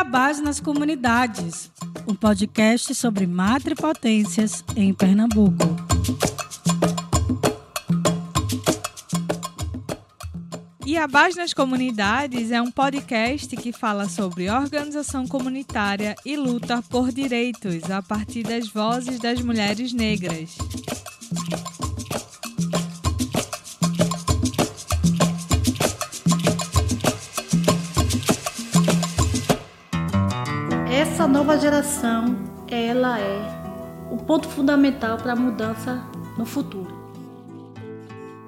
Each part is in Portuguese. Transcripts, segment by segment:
Iabás nas Comunidades, um podcast sobre matripotências em Pernambuco. Iabás nas Comunidades é um podcast que fala sobre organização comunitária e luta por direitos a partir das vozes das mulheres negras. Nova geração, ela é o ponto fundamental para a mudança no futuro.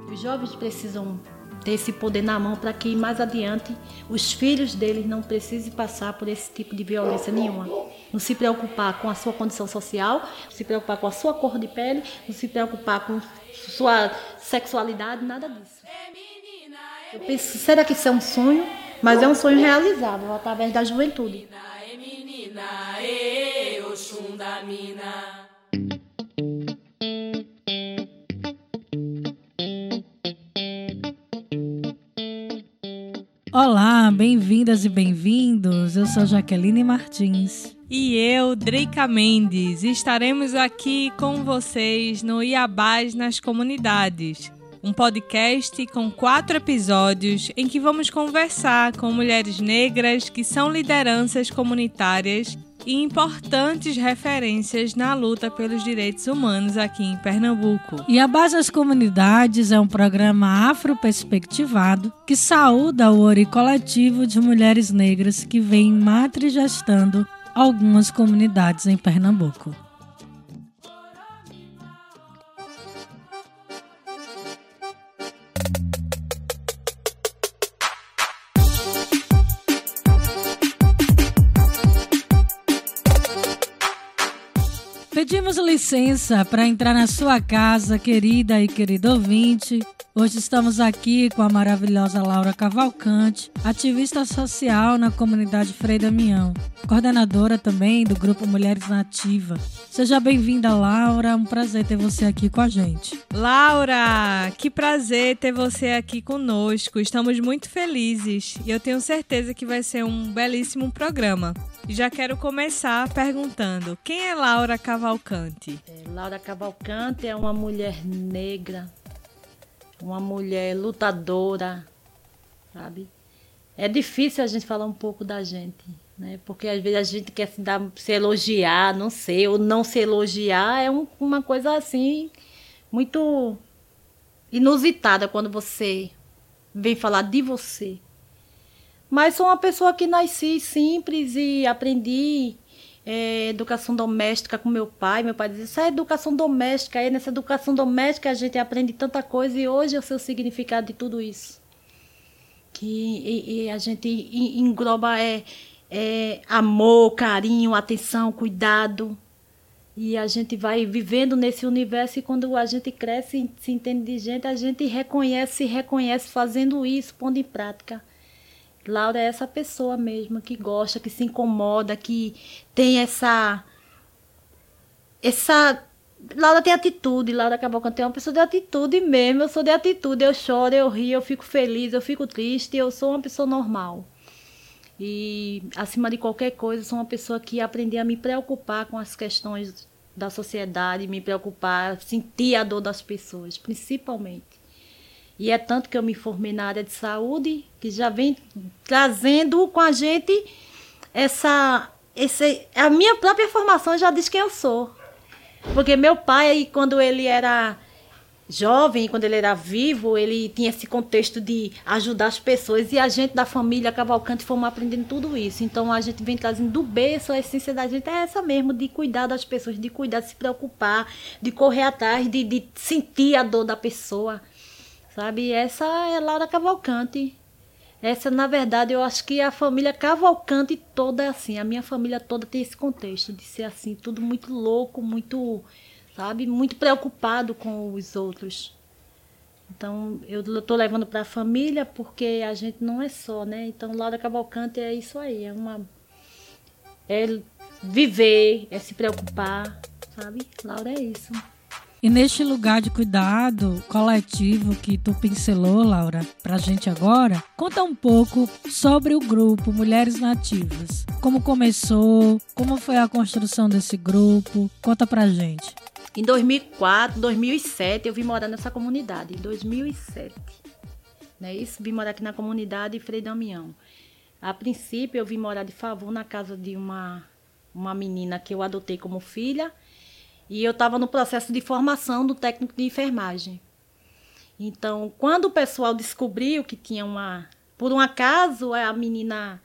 Os jovens precisam ter esse poder na mão para que mais adiante os filhos deles não precisem passar por esse tipo de violência nenhuma. Não se preocupar com a sua condição social, não se preocupar com a sua cor de pele, não se preocupar com sua sexualidade, nada disso. Eu penso, será que isso é um sonho? Mas é um sonho realizável através da juventude. Olá, bem-vindas e bem-vindos. Eu sou Jaqueline Martins. E eu, Drica Mendes, estaremos aqui com vocês no Iabás nas Comunidades, um podcast com quatro episódios em que vamos conversar com mulheres negras que são lideranças comunitárias e importantes referências na luta pelos direitos humanos aqui em Pernambuco. E a Base das Comunidades é um programa afro-perspectivado que saúda o ori coletivo de mulheres negras que vem matrigestando algumas comunidades em Pernambuco. Pedimos licença para entrar na sua casa, querida e querido ouvinte. Hoje estamos aqui com a maravilhosa Laura Cavalcante, ativista social na comunidade Frei Damião, coordenadora também do grupo Mulheres Nativa. Seja bem-vinda, Laura. Um prazer ter você aqui com a gente. Laura, que prazer ter você aqui conosco. Estamos muito felizes e eu tenho certeza que vai ser um belíssimo programa. Já quero começar perguntando: quem é Laura Cavalcante? É, Laura Cavalcante é uma mulher negra, uma mulher lutadora, sabe? É difícil a gente falar um pouco da gente, né? Porque às vezes a gente quer se, dar, se elogiar, não sei, ou não se elogiar é um, uma coisa assim muito inusitada quando você vem falar de você. Mas sou uma pessoa que nasci simples e aprendi é, educação doméstica com meu pai. Meu pai dizia, isso é educação doméstica. Aí nessa educação doméstica a gente aprende tanta coisa e hoje eu sei o significado de tudo isso. Que e, e a gente engloba é, é, amor, carinho, atenção, cuidado. E a gente vai vivendo nesse universo e quando a gente cresce e se entende de gente, a gente reconhece, reconhece fazendo isso, pondo em prática. Laura é essa pessoa mesmo que gosta, que se incomoda, que tem essa. Essa. Laura tem atitude, Laura Cavalcante é uma pessoa de atitude mesmo. Eu sou de atitude, eu choro, eu rio, eu fico feliz, eu fico triste, eu sou uma pessoa normal. E, acima de qualquer coisa, sou uma pessoa que aprendi a me preocupar com as questões da sociedade, me preocupar, sentir a dor das pessoas, principalmente. E é tanto que eu me formei na área de saúde, que já vem trazendo com a gente essa. Esse, a minha própria formação já diz quem eu sou. Porque meu pai, quando ele era jovem, quando ele era vivo, ele tinha esse contexto de ajudar as pessoas. E a gente da família Cavalcante fomos aprendendo tudo isso. Então a gente vem trazendo do berço, a essência da gente é essa mesmo, de cuidar das pessoas, de cuidar, de se preocupar, de correr atrás, de, de sentir a dor da pessoa. Sabe? Essa é Laura Cavalcante. Essa, na verdade, eu acho que a família Cavalcante toda é assim. A minha família toda tem esse contexto de ser assim, tudo muito louco, muito, sabe, muito preocupado com os outros. Então, eu estou levando para a família porque a gente não é só, né? Então, Laura Cavalcante é isso aí, é uma é viver, é se preocupar, sabe? Laura é isso. E neste lugar de cuidado coletivo que tu pincelou, Laura, pra gente agora, conta um pouco sobre o grupo Mulheres Nativas. Como começou, como foi a construção desse grupo, conta pra gente. Em 2004, 2007, eu vim morar nessa comunidade, em 2007. Né? Isso, vim morar aqui na comunidade Frei Damião. A princípio, eu vim morar de favor na casa de uma, uma menina que eu adotei como filha. E eu estava no processo de formação do técnico de enfermagem. Então, quando o pessoal descobriu que tinha uma. Por um acaso, a menina.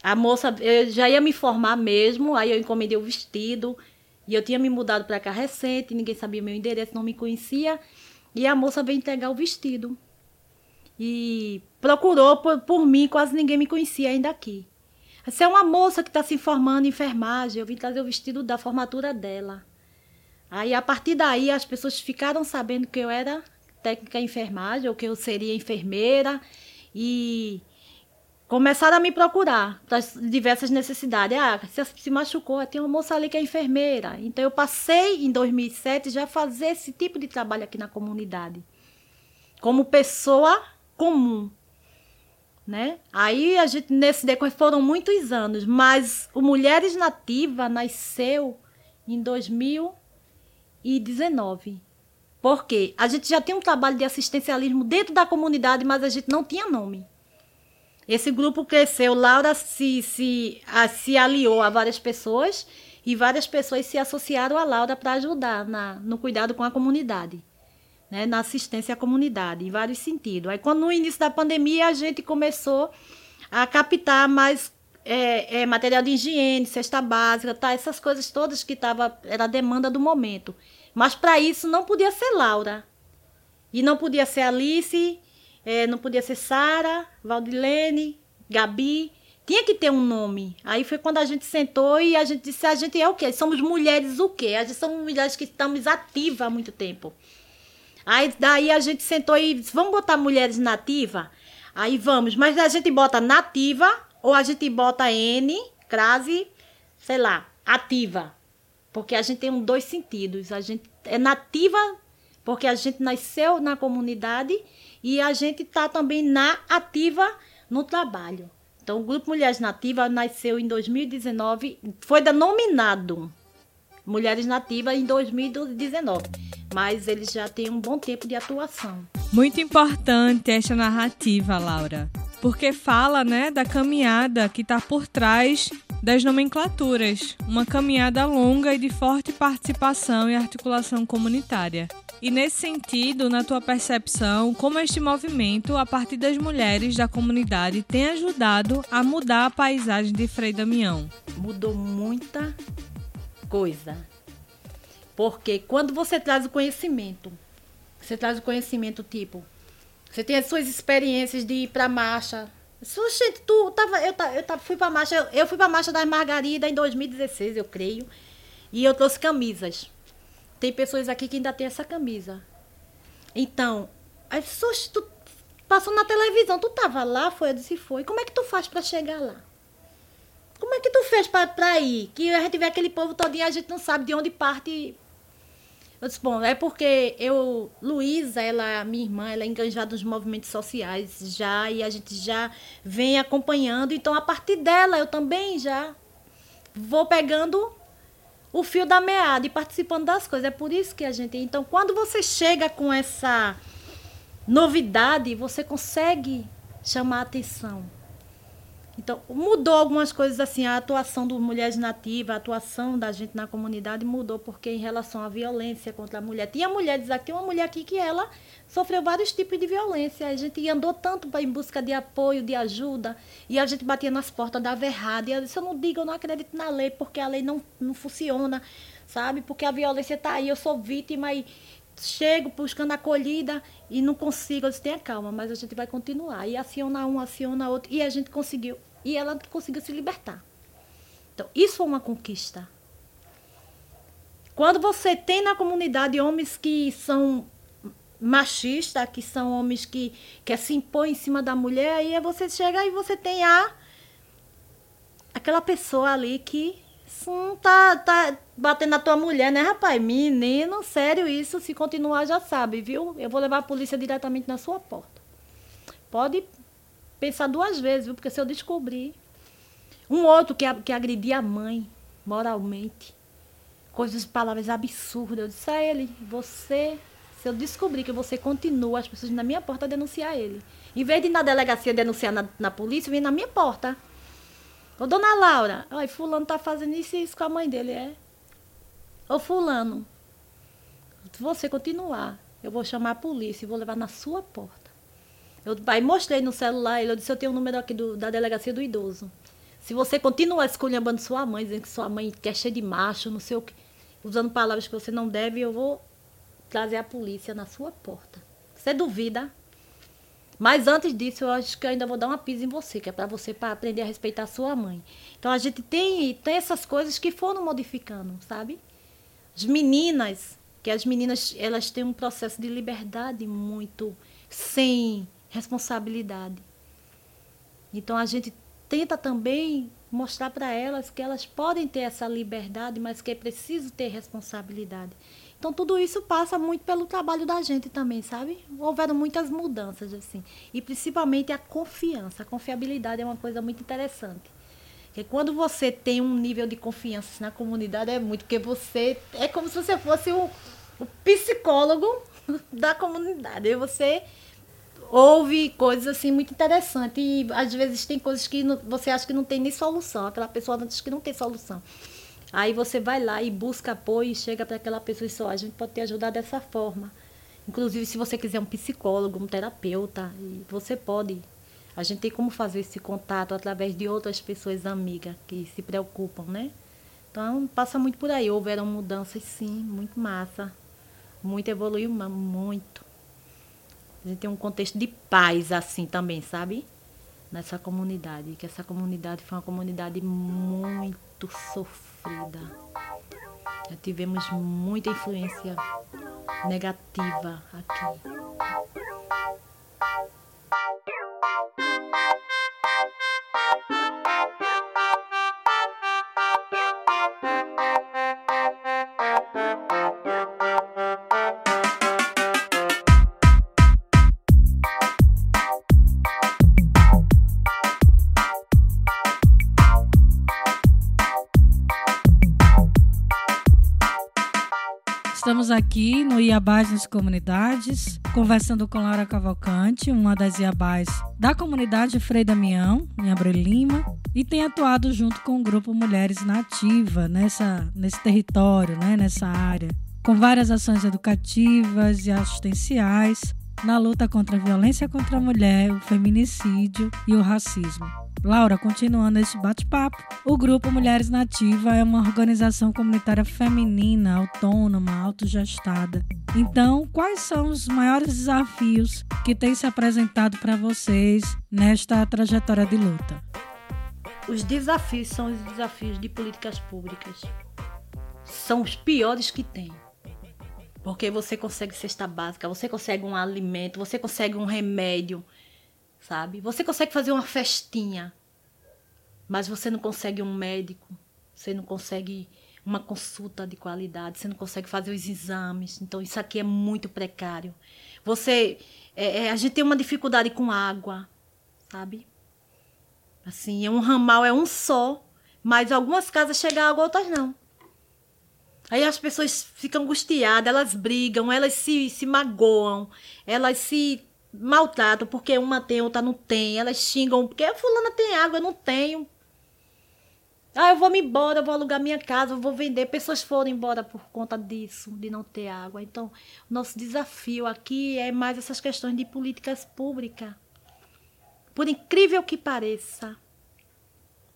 A moça. Eu já ia me formar mesmo, aí eu encomendei o vestido. E eu tinha me mudado para cá recente, ninguém sabia meu endereço, não me conhecia. E a moça veio entregar o vestido. E procurou por, por mim, quase ninguém me conhecia ainda aqui. Essa é uma moça que está se formando em enfermagem. Eu vim trazer o vestido da formatura dela. Aí, a partir daí, as pessoas ficaram sabendo que eu era técnica em enfermagem, ou que eu seria enfermeira. E começaram a me procurar para diversas necessidades. Ah, se, se machucou, tem uma moça ali que é enfermeira. Então eu passei em 2007 já fazer esse tipo de trabalho aqui na comunidade, como pessoa comum. Né? Aí a gente nesse decorrer foram muitos anos, mas o Mulheres Nativa nasceu em 2019. Porque a gente já tinha um trabalho de assistencialismo dentro da comunidade, mas a gente não tinha nome. Esse grupo cresceu, Laura se, se, a, se aliou a várias pessoas e várias pessoas se associaram a Laura para ajudar na, no cuidado com a comunidade, né, na assistência à comunidade, em vários sentidos. Aí, quando no início da pandemia, a gente começou a captar mais é, é, material de higiene, cesta básica, tá, essas coisas todas que tava, era a demanda do momento. Mas para isso não podia ser Laura. E não podia ser Alice é, não podia ser Sara, Valdilene, Gabi. Tinha que ter um nome. Aí foi quando a gente sentou e a gente disse: a gente é o quê? Somos mulheres o quê? A gente somos mulheres que estamos ativas há muito tempo. Aí daí a gente sentou e disse: vamos botar mulheres nativa? Aí vamos, mas a gente bota nativa ou a gente bota N, crase, sei lá, ativa. Porque a gente tem um dois sentidos. A gente é nativa porque a gente nasceu na comunidade e a gente está também na ativa no trabalho. Então, o Grupo Mulheres Nativas nasceu em 2019, foi denominado Mulheres Nativas em 2019, mas eles já têm um bom tempo de atuação. Muito importante esta narrativa, Laura, porque fala, né, da caminhada que está por trás das nomenclaturas, uma caminhada longa e de forte participação e articulação comunitária. E nesse sentido, na tua percepção, como este movimento, a partir das mulheres da comunidade, tem ajudado a mudar a paisagem de Frei Damião? Mudou muita coisa. Porque quando você traz o conhecimento, você traz o conhecimento tipo, você tem as suas experiências de ir para marcha. Gente, tu tava, eu, eu, eu fui para marcha, eu, eu fui para marcha da Margarida em 2016, eu creio, e eu trouxe camisas. Tem pessoas aqui que ainda tem essa camisa. Então, as pessoas, tu passou na televisão, tu tava lá, foi, eu disse, foi. Como é que tu faz para chegar lá? Como é que tu fez para ir? Que a gente vê aquele povo todinho, a gente não sabe de onde parte. Eu disse, bom, é porque eu, Luísa, ela, minha irmã, ela é enganjada nos movimentos sociais já, e a gente já vem acompanhando. Então, a partir dela, eu também já vou pegando o fio da meada e participando das coisas. É por isso que a gente. Então, quando você chega com essa novidade, você consegue chamar a atenção. Então, mudou algumas coisas assim, a atuação das mulheres nativas, a atuação da gente na comunidade mudou, porque em relação à violência contra a mulher. Tinha mulheres aqui, uma mulher aqui que ela sofreu vários tipos de violência. A gente andou tanto em busca de apoio, de ajuda, e a gente batia nas portas, dava errado. E eu disse, eu não digo, eu não acredito na lei, porque a lei não, não funciona, sabe? Porque a violência está aí, eu sou vítima e chego buscando acolhida e não consigo. Eu disse, tenha calma, mas a gente vai continuar. E aciona um, aciona outro. E a gente conseguiu e ela conseguiu se libertar. Então, isso foi uma conquista. Quando você tem na comunidade homens que são machistas, que são homens que, que se impõem em cima da mulher, aí você chega e você tem a aquela pessoa ali que não tá, tá batendo na tua mulher, né, rapaz? Menino, sério isso. Se continuar, já sabe, viu? Eu vou levar a polícia diretamente na sua porta. Pode pensar duas vezes, viu? Porque se eu descobrir. Um outro que, que agredia a mãe moralmente. Coisas, palavras absurdas. Eu disse a ele, você, se eu descobrir que você continua, as pessoas na minha porta denunciar ele. Em vez de ir na delegacia denunciar na, na polícia, vem na minha porta. Ô, dona Laura, ai, fulano tá fazendo isso e isso com a mãe dele, é? Ô, fulano, se você continuar, eu vou chamar a polícia e vou levar na sua porta. Eu aí mostrei no celular, ele disse, eu tenho o um número aqui do, da delegacia do idoso. Se você continuar esculhambando sua mãe, dizendo que sua mãe quer cheia de macho, não sei o que, usando palavras que você não deve, eu vou trazer a polícia na sua porta. Você duvida? Mas antes disso, eu acho que eu ainda vou dar uma pisa em você, que é para você para aprender a respeitar a sua mãe. Então a gente tem, tem essas coisas que foram modificando, sabe? As meninas, que as meninas elas têm um processo de liberdade muito sem responsabilidade. Então a gente tenta também mostrar para elas que elas podem ter essa liberdade, mas que é preciso ter responsabilidade. Então tudo isso passa muito pelo trabalho da gente também, sabe? Houveram muitas mudanças assim, e principalmente a confiança. A confiabilidade é uma coisa muito interessante. Porque quando você tem um nível de confiança na comunidade é muito porque você é como se você fosse o, o psicólogo da comunidade. E você ouve coisas assim muito interessantes e às vezes tem coisas que não, você acha que não tem nem solução, aquela pessoa acha que não tem solução. Aí você vai lá e busca apoio e chega para aquela pessoa e só, a gente pode te ajudar dessa forma. Inclusive, se você quiser um psicólogo, um terapeuta, você pode. A gente tem como fazer esse contato através de outras pessoas amigas que se preocupam, né? Então, passa muito por aí. Houveram mudanças, sim, muito massa. Muito evoluiu, muito. A gente tem um contexto de paz, assim, também, sabe? Nessa comunidade. Que essa comunidade foi uma comunidade muito sofrida. Já tivemos muita influência negativa aqui. Estamos Iabás nas Comunidades, conversando com Laura Cavalcante, uma das Iabás da comunidade Frei Damião, em Abreu Lima, e tem atuado junto com o grupo Mulheres Nativa nessa, nesse território, né, nessa área, com várias ações educativas e assistenciais na luta contra a violência contra a mulher, o feminicídio e o racismo. Laura, continuando este bate-papo, o Grupo Mulheres Nativa é uma organização comunitária feminina, autônoma, autogestada. Então, quais são os maiores desafios que têm se apresentado para vocês nesta trajetória de luta? Os desafios são os desafios de políticas públicas. São os piores que tem. Porque você consegue cesta básica, você consegue um alimento, você consegue um remédio sabe? Você consegue fazer uma festinha, mas você não consegue um médico, você não consegue uma consulta de qualidade, você não consegue fazer os exames. Então, isso aqui é muito precário. Você, é, é, a gente tem uma dificuldade com água, sabe? Assim, é um ramal é um só, mas algumas casas chegam água, outras não. Aí as pessoas ficam angustiadas, elas brigam, elas se, se magoam, elas se maltratam porque uma tem, outra não tem. Elas xingam porque fulana tem água, eu não tenho. Ah, eu vou me embora, eu vou alugar minha casa, eu vou vender. Pessoas foram embora por conta disso, de não ter água. Então, nosso desafio aqui é mais essas questões de políticas públicas. Por incrível que pareça,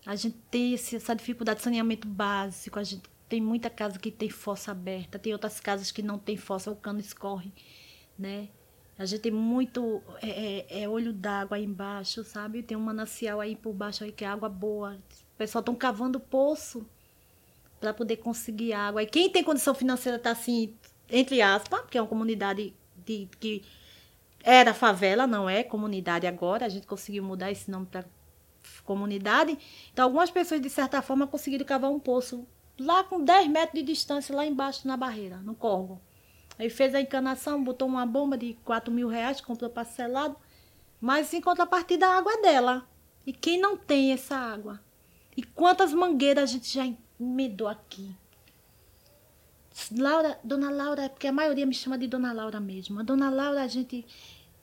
a gente tem essa dificuldade de saneamento básico, a gente tem muita casa que tem fossa aberta, tem outras casas que não tem fossa, o cano escorre, né? A gente tem muito é, é, é olho d'água embaixo, sabe? Tem um manancial aí por baixo aí que é água boa. O pessoal estão cavando poço para poder conseguir água. E quem tem condição financeira está assim, entre aspas, porque é uma comunidade de, que era favela, não é comunidade agora. A gente conseguiu mudar esse nome para comunidade. Então, algumas pessoas, de certa forma, conseguiram cavar um poço lá com 10 metros de distância, lá embaixo na barreira, no corvo. Aí fez a encanação, botou uma bomba de 4 mil reais, comprou parcelado, mas em contrapartida a água é dela. E quem não tem essa água? E quantas mangueiras a gente já emendou aqui? Laura, Dona Laura, porque a maioria me chama de Dona Laura mesmo. A Dona Laura, a gente.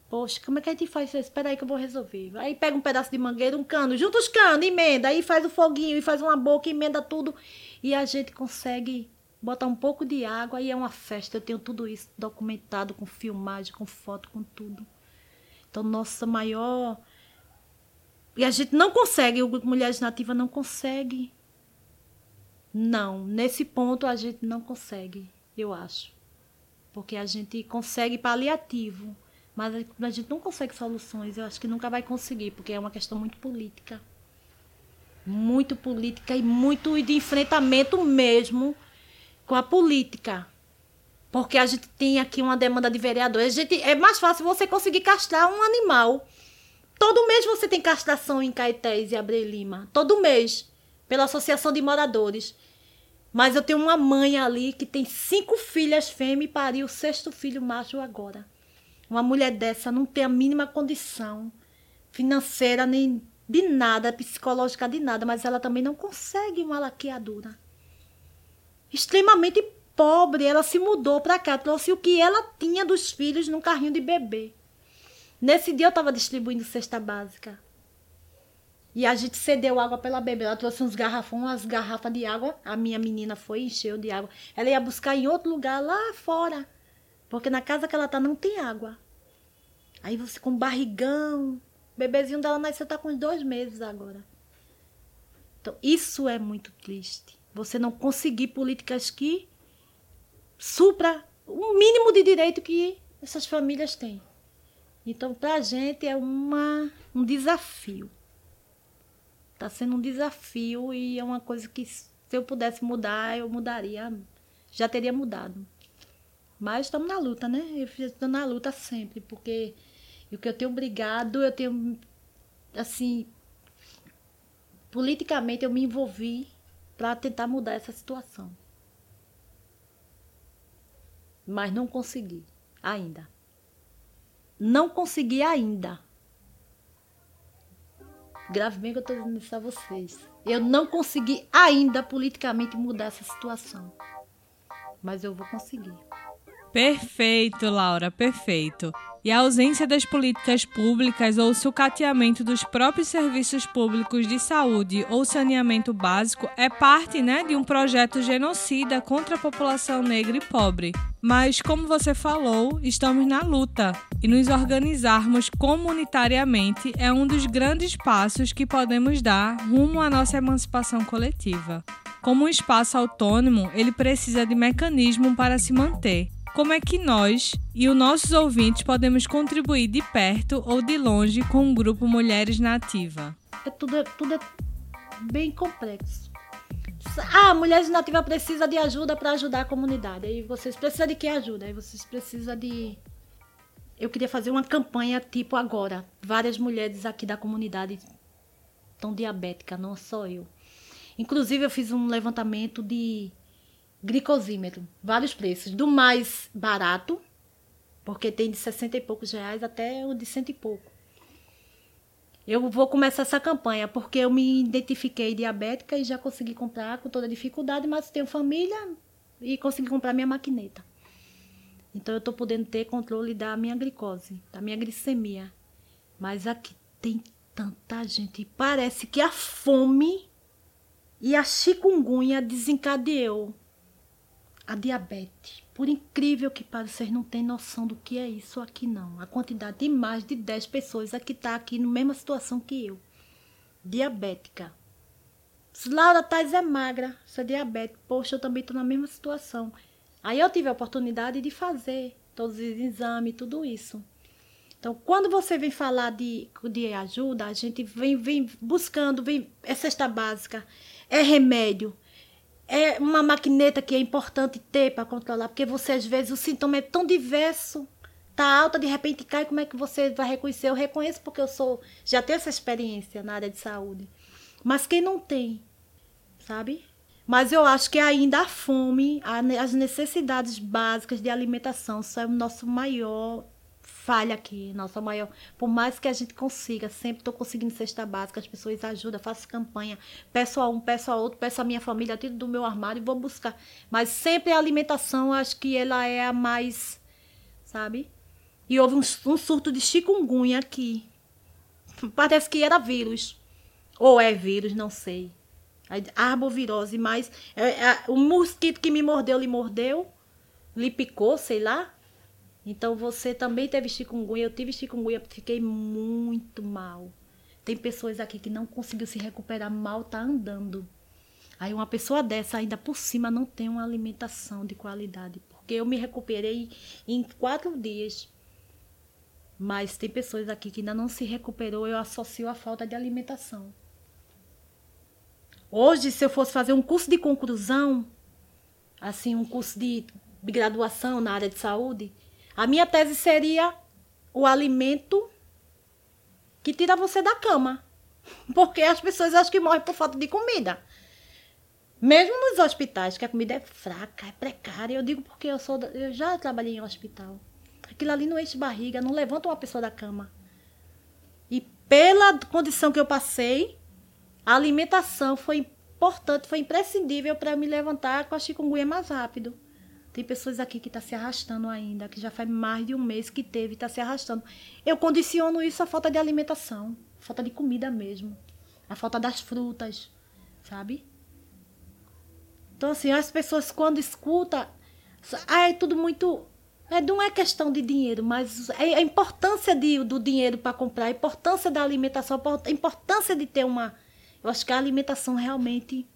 Poxa, como é que a gente faz isso? Espera aí que eu vou resolver. Aí pega um pedaço de mangueira, um cano, junta os canos, emenda, aí faz o foguinho e faz uma boca, emenda tudo. E a gente consegue botar um pouco de água e é uma festa. Eu tenho tudo isso documentado com filmagem, com foto, com tudo. Então, nossa maior. E a gente não consegue, o grupo Mulheres Nativas não consegue não, nesse ponto a gente não consegue, eu acho. Porque a gente consegue paliativo, mas a gente não consegue soluções. Eu acho que nunca vai conseguir, porque é uma questão muito política. Muito política e muito de enfrentamento mesmo com a política. Porque a gente tem aqui uma demanda de vereadores. A gente, é mais fácil você conseguir castrar um animal. Todo mês você tem castração em Caetés e Abreu Lima. Todo mês pela Associação de Moradores. Mas eu tenho uma mãe ali que tem cinco filhas fêmeas e pariu o sexto filho macho agora. Uma mulher dessa não tem a mínima condição financeira nem de nada, psicológica de nada, mas ela também não consegue uma laqueadura. Extremamente pobre, ela se mudou para cá, trouxe o que ela tinha dos filhos num carrinho de bebê. Nesse dia eu estava distribuindo cesta básica. E a gente cedeu água para ela beber. Ela trouxe uns garrafões, umas garrafas de água. A minha menina foi e encheu de água. Ela ia buscar em outro lugar lá fora. Porque na casa que ela tá não tem água. Aí você com barrigão. O bebezinho dela nasceu tá com dois meses agora. Então, isso é muito triste. Você não conseguir políticas que supra o mínimo de direito que essas famílias têm. Então, para a gente é uma, um desafio. Está sendo um desafio e é uma coisa que se eu pudesse mudar, eu mudaria. Já teria mudado. Mas estamos na luta, né? Eu estou na luta sempre, porque o que eu tenho brigado, eu tenho assim, politicamente eu me envolvi para tentar mudar essa situação. Mas não consegui ainda. Não consegui ainda. Grave bem que eu estou dizendo isso a vocês. Eu não consegui ainda politicamente mudar essa situação. Mas eu vou conseguir. Perfeito, Laura, perfeito. E a ausência das políticas públicas ou sucateamento dos próprios serviços públicos de saúde ou saneamento básico é parte né, de um projeto genocida contra a população negra e pobre. Mas, como você falou, estamos na luta e nos organizarmos comunitariamente é um dos grandes passos que podemos dar rumo à nossa emancipação coletiva. Como um espaço autônomo, ele precisa de mecanismo para se manter como é que nós e os nossos ouvintes podemos contribuir de perto ou de longe com o grupo Mulheres na Ativa? É tudo, é, tudo é bem complexo. Ah, Mulheres na Ativa precisa de ajuda para ajudar a comunidade. Aí vocês precisam de que ajuda? Aí vocês precisam de. Eu queria fazer uma campanha tipo agora. Várias mulheres aqui da comunidade estão diabéticas, não só eu. Inclusive, eu fiz um levantamento de glicosímetro, vários preços, do mais barato, porque tem de 60 e poucos reais até o de cento e pouco. Eu vou começar essa campanha porque eu me identifiquei diabética e já consegui comprar com toda dificuldade, mas tenho família e consegui comprar minha maquineta. Então eu estou podendo ter controle da minha glicose, da minha glicemia. Mas aqui tem tanta gente. Parece que a fome e a chikungunya desencadeou a diabetes. Por incrível que pareça, vocês não têm noção do que é isso aqui não. A quantidade de mais de 10 pessoas aqui tá aqui na mesma situação que eu. Diabética. Laura Tais é magra, sou diabética. Poxa, eu também tô na mesma situação. Aí eu tive a oportunidade de fazer todos os exames, tudo isso. Então, quando você vem falar de, de ajuda, a gente vem, vem buscando, vem, é cesta básica, é remédio, é uma maquineta que é importante ter para controlar, porque você às vezes o sintoma é tão diverso, tá alta, de repente cai, como é que você vai reconhecer? Eu reconheço porque eu sou, já tenho essa experiência na área de saúde. Mas quem não tem, sabe? Mas eu acho que ainda a fome, as necessidades básicas de alimentação são o nosso maior falha aqui, nossa maior. Por mais que a gente consiga, sempre estou conseguindo cesta básica, as pessoas ajudam, faço campanha, peço a um, peço a outro, peço a minha família, tiro do meu armário e vou buscar. Mas sempre a alimentação, acho que ela é a mais, sabe? E houve um, um surto de chikungunya aqui. Parece que era vírus. Ou é vírus, não sei. Arbovirose, mas é, é, o mosquito que me mordeu, lhe mordeu, lhe picou, sei lá. Então você também teve chikungunya, eu tive chikungunya, fiquei muito mal. Tem pessoas aqui que não conseguiu se recuperar mal, tá andando. Aí uma pessoa dessa ainda por cima não tem uma alimentação de qualidade, porque eu me recuperei em quatro dias. Mas tem pessoas aqui que ainda não se recuperou, eu associo a falta de alimentação. Hoje, se eu fosse fazer um curso de conclusão, assim, um curso de graduação na área de saúde, a minha tese seria o alimento que tira você da cama. Porque as pessoas acham que morrem por falta de comida. Mesmo nos hospitais, que a comida é fraca, é precária. Eu digo porque eu sou, eu já trabalhei em hospital. Aquilo ali não enche barriga, não levanta uma pessoa da cama. E pela condição que eu passei, a alimentação foi importante, foi imprescindível para me levantar com a chikungunya mais rápido. Tem pessoas aqui que estão tá se arrastando ainda, que já faz mais de um mês que teve e está se arrastando. Eu condiciono isso à falta de alimentação, falta de comida mesmo, a falta das frutas, sabe? Então, assim, as pessoas quando escutam, ah, é tudo muito. É, não é questão de dinheiro, mas é a importância de, do dinheiro para comprar, a importância da alimentação, a importância de ter uma. Eu acho que a alimentação realmente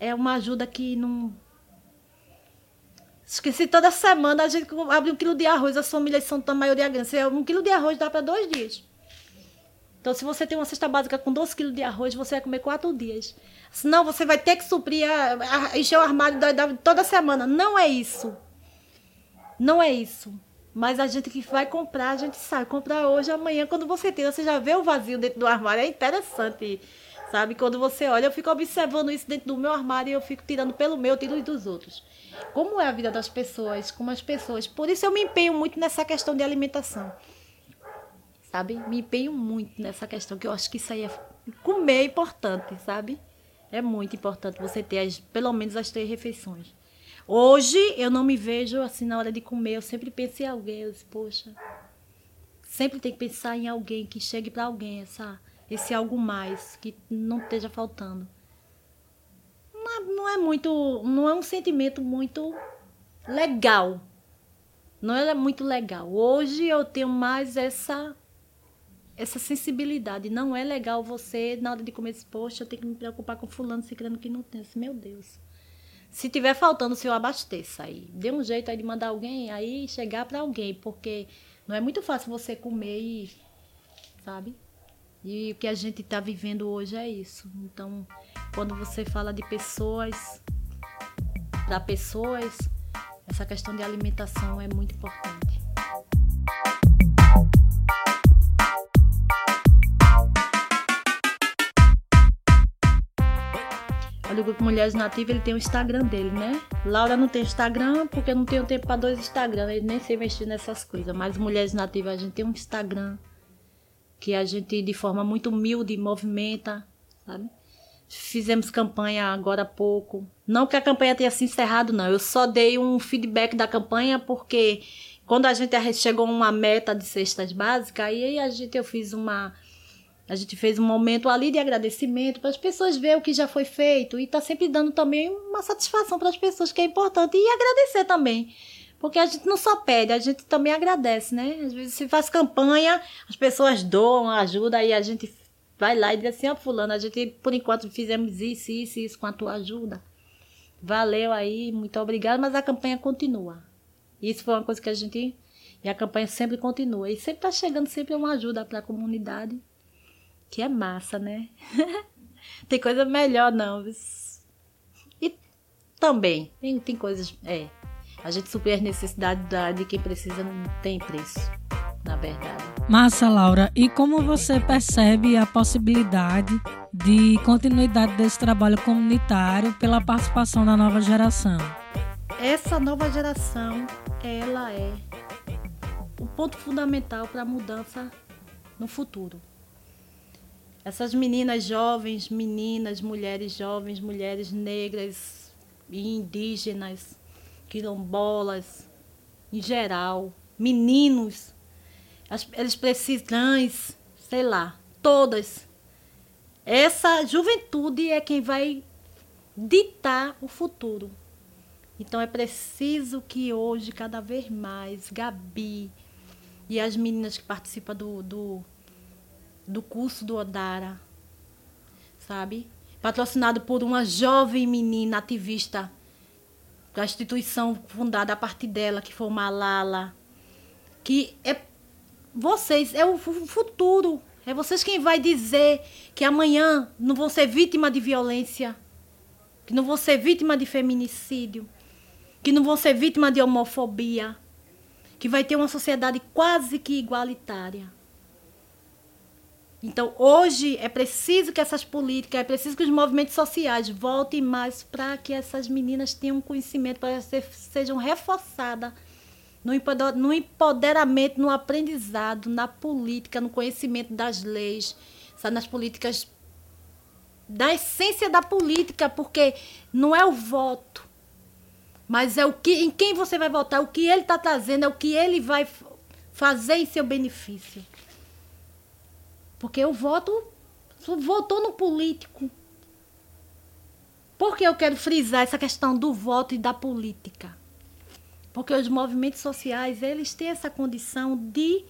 é uma ajuda que não Esqueci toda semana a gente abre um quilo de arroz, as famílias são da maioria grande. Um quilo de arroz dá para dois dias. Então, se você tem uma cesta básica com 12 quilos de arroz, você vai comer quatro dias. Senão, você vai ter que suprir, a, a, encher o armário da, da, toda semana. Não é isso. Não é isso. Mas a gente que vai comprar, a gente sabe. Comprar hoje, amanhã, quando você tira, você já vê o vazio dentro do armário. É interessante, sabe? Quando você olha, eu fico observando isso dentro do meu armário e eu fico tirando pelo meu, tiro dos outros como é a vida das pessoas, como as pessoas. Por isso eu me empenho muito nessa questão de alimentação. Sabe? Me empenho muito nessa questão, que eu acho que isso aí é comer é importante, sabe? É muito importante você ter as, pelo menos as três refeições. Hoje eu não me vejo assim na hora de comer, eu sempre penso em alguém, eu disse, poxa, sempre tem que pensar em alguém que chegue para alguém essa esse algo mais que não esteja faltando não é, não é muito. Não é um sentimento muito legal. Não é muito legal. Hoje eu tenho mais essa essa sensibilidade. Não é legal você, na hora de comer esse poxa, eu tenho que me preocupar com fulano, crendo que não tem. Meu Deus. Se tiver faltando, se eu abasteça aí. Dê um jeito aí de mandar alguém, aí chegar para alguém, porque não é muito fácil você comer e, sabe? E o que a gente está vivendo hoje é isso. Então, quando você fala de pessoas, para pessoas, essa questão de alimentação é muito importante. Olha, o Grupo Mulheres Nativas ele tem o Instagram dele, né? Laura não tem Instagram porque eu não tenho tempo para dois Instagram, ele nem sei mexer nessas coisas. Mas Mulheres Nativas a gente tem um Instagram que a gente de forma muito humilde movimenta, sabe? Fizemos campanha agora há pouco. Não que a campanha tenha se encerrado, não. Eu só dei um feedback da campanha porque quando a gente chegou a uma meta de cestas básicas, aí a gente eu fiz uma a gente fez um momento ali de agradecimento para as pessoas ver o que já foi feito e tá sempre dando também uma satisfação para as pessoas que é importante e agradecer também porque a gente não só pede, a gente também agradece, né? Às vezes se faz campanha, as pessoas doam, ajudam, aí a gente vai lá e diz assim, ó, oh, fulano, a gente por enquanto fizemos isso, isso, isso com a tua ajuda. Valeu aí, muito obrigado, mas a campanha continua. Isso foi uma coisa que a gente. E a campanha sempre continua. E sempre tá chegando sempre uma ajuda para a comunidade. Que é massa, né? tem coisa melhor, não. E também, tem, tem coisas. É, A gente suprir as necessidades de quem precisa não tem preço, na verdade. Massa, Laura. E como você percebe a possibilidade de continuidade desse trabalho comunitário pela participação da nova geração? Essa nova geração, ela é o ponto fundamental para a mudança no futuro. Essas meninas jovens, meninas, mulheres jovens, mulheres negras e indígenas, quilombolas, em geral, meninos, eles precisam, sei lá, todas. Essa juventude é quem vai ditar o futuro. Então é preciso que hoje, cada vez mais, Gabi e as meninas que participam do, do, do curso do Odara, sabe? Patrocinado por uma jovem menina ativista da instituição fundada a partir dela, que foi Malala, que é vocês, é o futuro. É vocês quem vai dizer que amanhã não vão ser vítima de violência, que não vão ser vítima de feminicídio, que não vão ser vítima de homofobia, que vai ter uma sociedade quase que igualitária. Então, hoje é preciso que essas políticas, é preciso que os movimentos sociais voltem mais para que essas meninas tenham conhecimento, para que sejam reforçadas no empoderamento, no aprendizado, na política, no conhecimento das leis, sabe, nas políticas, da essência da política, porque não é o voto, mas é o que, em quem você vai votar, o que ele está trazendo, é o que ele vai fazer em seu benefício. Porque eu voto, votou no político. Por que eu quero frisar essa questão do voto e da política? Porque os movimentos sociais, eles têm essa condição de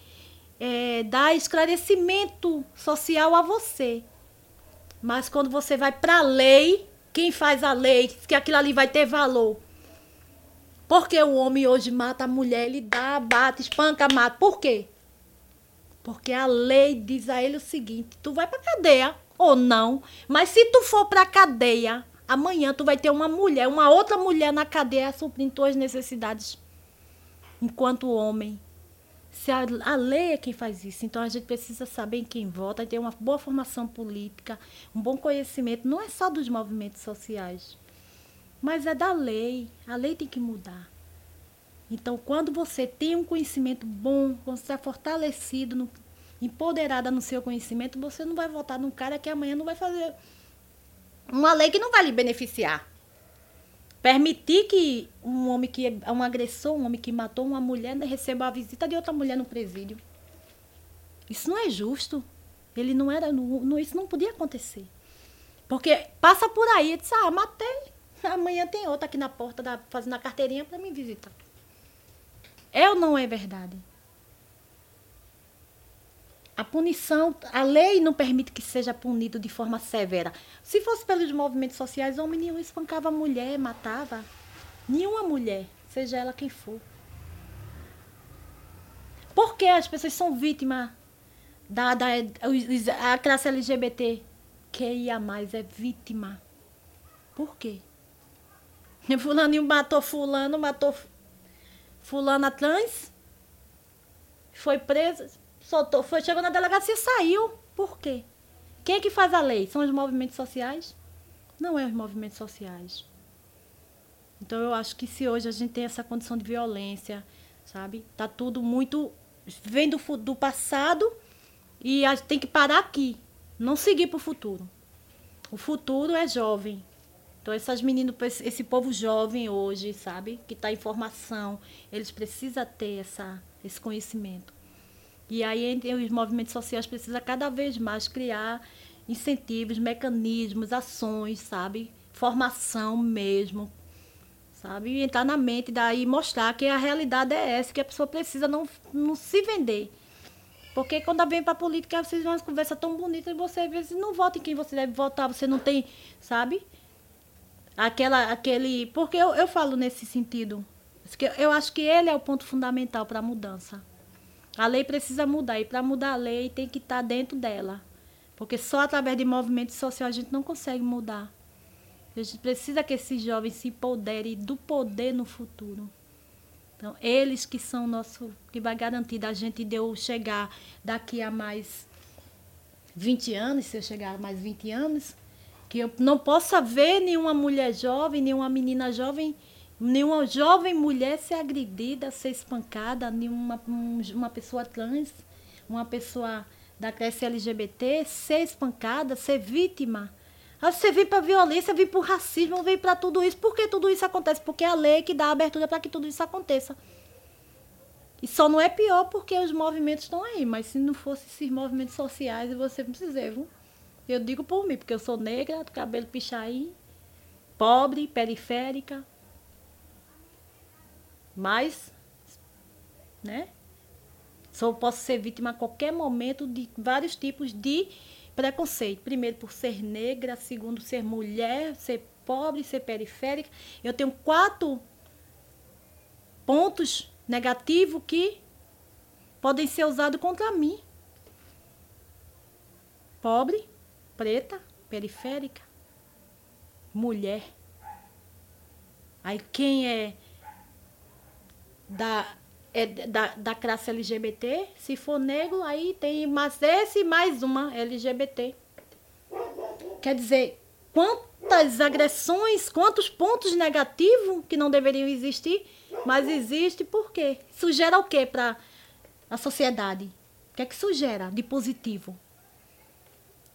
é, dar esclarecimento social a você. Mas quando você vai para a lei, quem faz a lei, que aquilo ali vai ter valor. Porque o homem hoje mata a mulher, ele dá, bate, espanca, mata. Por quê? Porque a lei diz a ele o seguinte: tu vai para cadeia ou não, mas se tu for para cadeia, amanhã tu vai ter uma mulher, uma outra mulher na cadeia suprindo tuas necessidades enquanto homem. Se a, a lei é quem faz isso, então a gente precisa saber em quem vota, ter uma boa formação política, um bom conhecimento, não é só dos movimentos sociais, mas é da lei. A lei tem que mudar. Então, quando você tem um conhecimento bom, quando você é fortalecido, no, empoderada no seu conhecimento, você não vai votar num cara que amanhã não vai fazer uma lei que não vai lhe beneficiar. Permitir que um homem que é um agressor, um homem que matou uma mulher, né, receba a visita de outra mulher no presídio. Isso não é justo. Ele não era, não, isso não podia acontecer. Porque passa por aí diz, ah, matei. Amanhã tem outra aqui na porta da, fazendo a carteirinha para me visitar. É ou não é verdade? A punição, a lei não permite que seja punido de forma severa. Se fosse pelos movimentos sociais, homem nenhum espancava mulher, matava. Nenhuma mulher, seja ela quem for. Por que as pessoas são vítimas da, da a classe LGBT que ia mais é vítima? Por quê? Fulaninho matou fulano, matou fulana trans, foi presa, soltou, foi, chegou na delegacia e saiu. Por quê? Quem é que faz a lei? São os movimentos sociais? Não é os movimentos sociais. Então eu acho que se hoje a gente tem essa condição de violência, sabe? Tá tudo muito vem do, do passado e a gente tem que parar aqui, não seguir para o futuro. O futuro é jovem, então, essas meninas, esse povo jovem hoje, sabe, que está em formação, eles precisam ter essa, esse conhecimento. E aí, os movimentos sociais precisam cada vez mais criar incentivos, mecanismos, ações, sabe? Formação mesmo, sabe? E entrar na mente daí mostrar que a realidade é essa, que a pessoa precisa não, não se vender. Porque quando vem para política, vocês vão uma conversa tão bonita e você às vezes não vota em quem você deve votar, você não tem, sabe? Aquela, aquele. Porque eu, eu falo nesse sentido. Eu acho que ele é o ponto fundamental para a mudança. A lei precisa mudar, e para mudar a lei tem que estar tá dentro dela. Porque só através de movimentos sociais a gente não consegue mudar. A gente precisa que esses jovens se empoderem do poder no futuro. Então, eles que são nosso, que vai garantir da gente de eu chegar daqui a mais 20 anos, se eu chegar a mais 20 anos, que eu não possa ver nenhuma mulher jovem, nenhuma menina jovem, nenhuma jovem mulher ser agredida, ser espancada, nenhuma uma pessoa trans, uma pessoa da classe LGBT ser espancada, ser vítima. Você vem para violência, vem para o racismo, vem para tudo isso. Por que tudo isso acontece? Porque é a lei que dá abertura para que tudo isso aconteça. E só não é pior porque os movimentos estão aí. Mas se não fossem esses movimentos sociais, você precisa, viu? Eu digo por mim, porque eu sou negra, cabelo pichain, pobre, periférica. Mas, né? Só posso ser vítima a qualquer momento de vários tipos de preconceito. Primeiro, por ser negra. Segundo, ser mulher, ser pobre, ser periférica. Eu tenho quatro pontos negativos que podem ser usados contra mim. Pobre, preta, periférica, mulher. Aí quem é da é da, da classe LGBT. Se for negro, aí tem mais esse mais uma LGBT. Quer dizer, quantas agressões, quantos pontos negativos que não deveriam existir, mas existe por quê? Isso gera o quê para a sociedade? O que é que isso gera de positivo?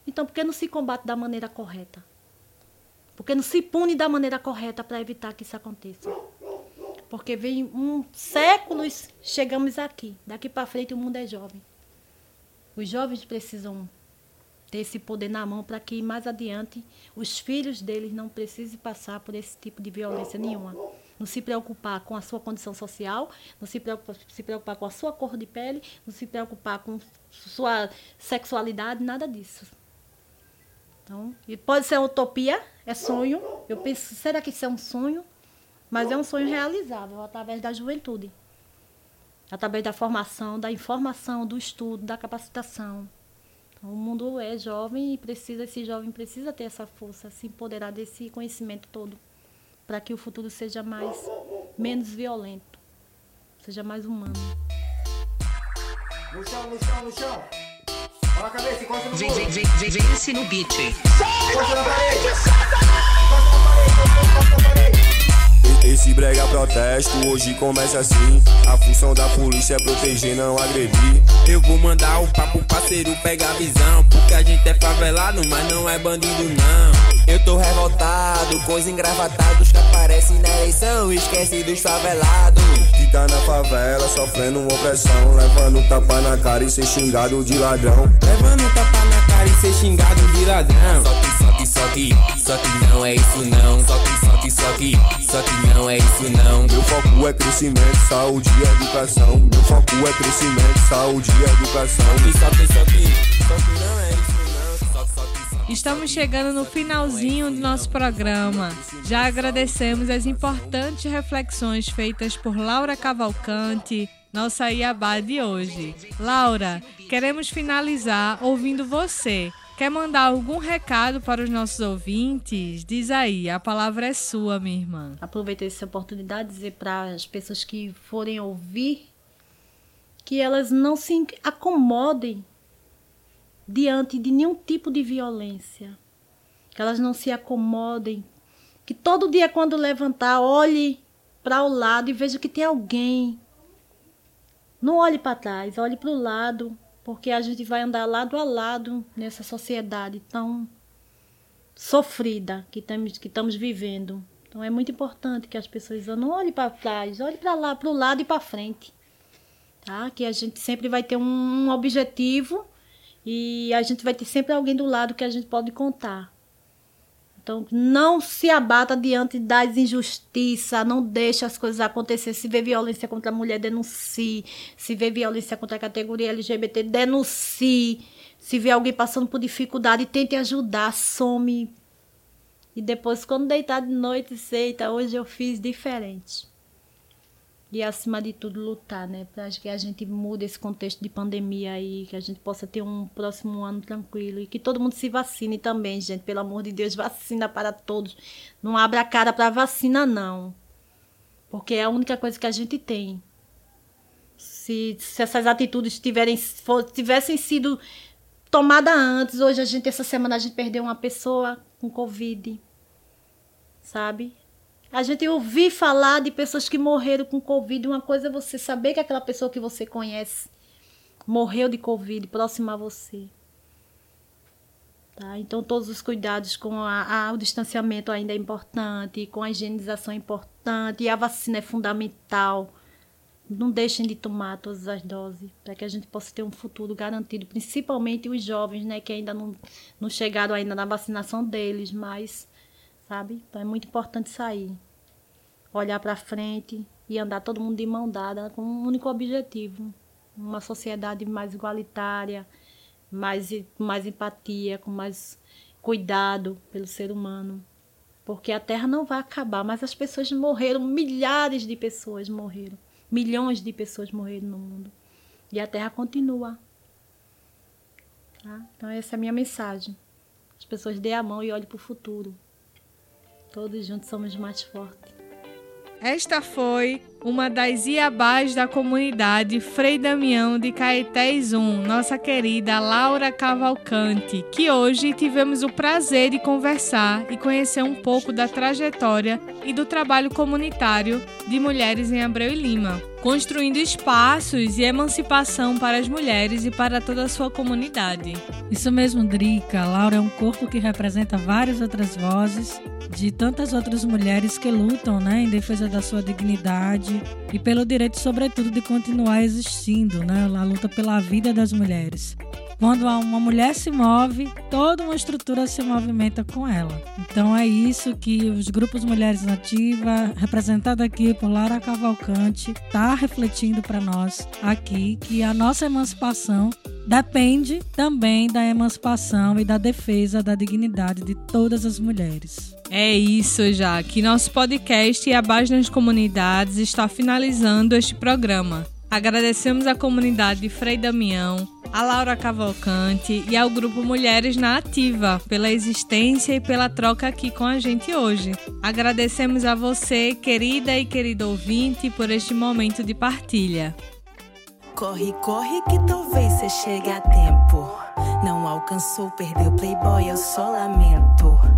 Então, por que não se combate da maneira correta? Por que não se pune da maneira correta para evitar que isso aconteça? Porque vem um séculos chegamos aqui. Daqui para frente o mundo é jovem. Os jovens precisam ter esse poder na mão para que mais adiante os filhos deles não precisem passar por esse tipo de violência nenhuma. Não se preocupar com a sua condição social, não se preocupar, se preocupar com a sua cor de pele, não se preocupar com sua sexualidade, nada disso. Então, pode ser utopia, é sonho. Eu penso, será que isso é um sonho? Mas é um sonho realizável através da juventude. Através da formação, da informação, do estudo, da capacitação. Então, o mundo é jovem e precisa, esse jovem precisa ter essa força, se empoderar desse conhecimento todo, para que o futuro seja mais menos violento, seja mais humano. No chão, no chão, no chão. Olha a cabeça, encosta no vem, vem, vem, no beat. Encosta na parede. Encosta na parede, encosta na parede. Esse brega protesto hoje começa assim. A função da polícia é proteger, não agredir. Eu vou mandar o papo parceiro pegar visão. Porque a gente é favelado, mas não é bandido, não. Eu tô revoltado, coisa engravatada. Os que aparecem na eleição, esquece dos favelados. Tá na favela, sofrendo opressão. Levando tapa na cara e ser xingado de ladrão. Levando tapa na cara e ser xingado de ladrão. Só que, só que, só que, só que não é isso não. Só que, só que, só que, só que não é isso não. Meu foco é crescimento, saúde e educação. Meu foco é crescimento, saúde e educação. Só que, só que, só que, só que não é isso Estamos chegando no finalzinho do nosso programa. Já agradecemos as importantes reflexões feitas por Laura Cavalcante, nossa Iabá de hoje. Laura, queremos finalizar ouvindo você. Quer mandar algum recado para os nossos ouvintes? Diz aí, a palavra é sua, minha irmã. Aproveito essa oportunidade de dizer para as pessoas que forem ouvir que elas não se acomodem diante de nenhum tipo de violência. Que elas não se acomodem. Que todo dia, quando levantar, olhe para o lado e veja que tem alguém. Não olhe para trás, olhe para o lado, porque a gente vai andar lado a lado nessa sociedade tão sofrida que que estamos vivendo. Então é muito importante que as pessoas não olhem para trás, olhem para lá, para o lado e para frente. Tá? Que a gente sempre vai ter um objetivo e a gente vai ter sempre alguém do lado que a gente pode contar. Então, não se abata diante das injustiças, não deixe as coisas acontecer. Se vê violência contra a mulher, denuncie. Se vê violência contra a categoria LGBT, denuncie. Se vê alguém passando por dificuldade, tente ajudar, some. E depois, quando deitar de noite, seita, hoje eu fiz diferente e acima de tudo lutar, né, para que a gente mude esse contexto de pandemia aí, que a gente possa ter um próximo ano tranquilo e que todo mundo se vacine também, gente, pelo amor de Deus, vacina para todos. Não abra a cara para vacina não. Porque é a única coisa que a gente tem. Se, se essas atitudes tiverem, for, tivessem sido tomadas antes, hoje a gente, essa semana, a gente perdeu uma pessoa com Covid. Sabe? A gente ouvir falar de pessoas que morreram com Covid. Uma coisa é você saber que aquela pessoa que você conhece morreu de Covid próxima a você. Tá? Então, todos os cuidados com a, a, o distanciamento ainda é importante, com a higienização é importante, e a vacina é fundamental. Não deixem de tomar todas as doses, para que a gente possa ter um futuro garantido, principalmente os jovens, né, que ainda não, não chegaram ainda na vacinação deles, mas, sabe? Então, é muito importante sair, olhar para frente e andar todo mundo de mão dada com um único objetivo, uma sociedade mais igualitária, mais, mais empatia, com mais cuidado pelo ser humano. Porque a Terra não vai acabar, mas as pessoas morreram, milhares de pessoas morreram, milhões de pessoas morreram no mundo. E a Terra continua. Tá? Então, essa é a minha mensagem. As pessoas dêem a mão e olhem para o futuro. Todos juntos somos mais fortes. Esta foi uma das iabás da comunidade Frei Damião de Caetés 1, nossa querida Laura Cavalcante, que hoje tivemos o prazer de conversar e conhecer um pouco da trajetória e do trabalho comunitário de mulheres em Abreu e Lima, construindo espaços e emancipação para as mulheres e para toda a sua comunidade. Isso mesmo, Drica. Laura é um corpo que representa várias outras vozes de tantas outras mulheres que lutam né, em defesa da sua dignidade e pelo direito, sobretudo, de continuar existindo, né, a luta pela vida das mulheres. Quando uma mulher se move, toda uma estrutura se movimenta com ela. Então é isso que os grupos Mulheres Nativa, representado aqui por Lara Cavalcante, está refletindo para nós aqui que a nossa emancipação depende também da emancipação e da defesa da dignidade de todas as mulheres. É isso já, que nosso podcast e a base nas comunidades está finalizando este programa. Agradecemos à comunidade de Frei Damião, a Laura Cavalcante e ao grupo Mulheres na Ativa pela existência e pela troca aqui com a gente hoje. Agradecemos a você, querida e querido ouvinte, por este momento de partilha. Corre, corre que talvez você chegue a tempo. Não alcançou, perdeu Playboy, eu só lamento.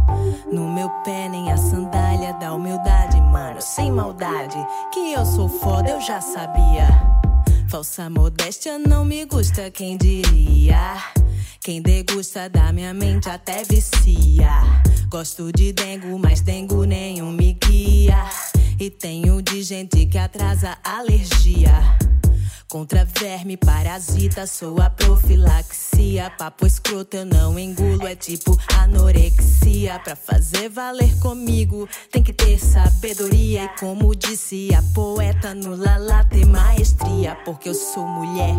No meu pé nem a sandália da humildade, mano, sem maldade. Que eu sou foda, eu já sabia. Falsa modéstia não me gusta, quem diria? Quem degusta da minha mente até vicia. Gosto de dengo, mas dengo nenhum me guia. E tenho de gente que atrasa alergia. Contra verme, parasita, sou a profilaxia. Papo escroto, eu não engulo, é tipo anorexia. Pra fazer valer comigo, tem que ter sabedoria. E como disse a poeta no Lala, ter maestria. Porque eu sou mulher,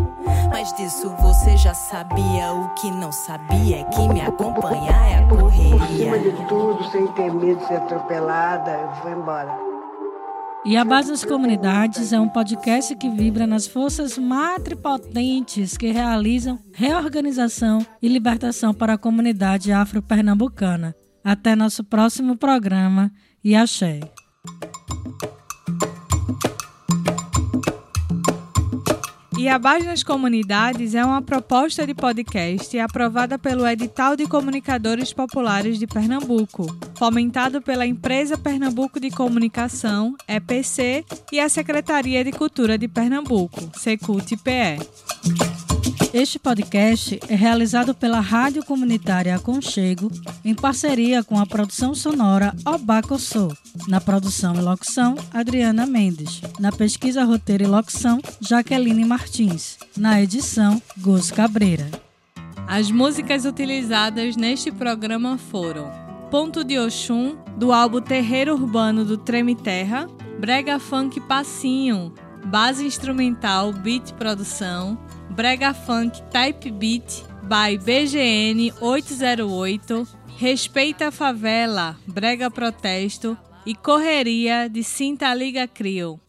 mas disso você já sabia. O que não sabia é que me acompanhar é a correria. Por cima de tudo, sem ter medo de ser atropelada, eu vou embora. E a Base das Comunidades é um podcast que vibra nas forças matripotentes que realizam reorganização e libertação para a comunidade afro-pernambucana. Até nosso próximo programa e axé. E a Base nas Comunidades é uma proposta de podcast aprovada pelo Edital de Comunicadores Populares de Pernambuco, fomentado pela Empresa Pernambuco de Comunicação, EPC, e a Secretaria de Cultura de Pernambuco, Secult-PE. Este podcast é realizado pela Rádio Comunitária Aconchego, em parceria com a produção sonora Obaco Sou. Na produção e locução, Adriana Mendes. Na pesquisa, roteiro e locução, Jaqueline Martins. Na edição, Gus Cabreira. As músicas utilizadas neste programa foram Ponto de Oxum, do álbum Terreiro Urbano do Treme Terra, Brega Funk Passinho, base instrumental Beat Produção, Brega Funk Type Beat by BGN 808, Respeita a Favela, Brega Protesto e Correria de Cinta Liga Crio.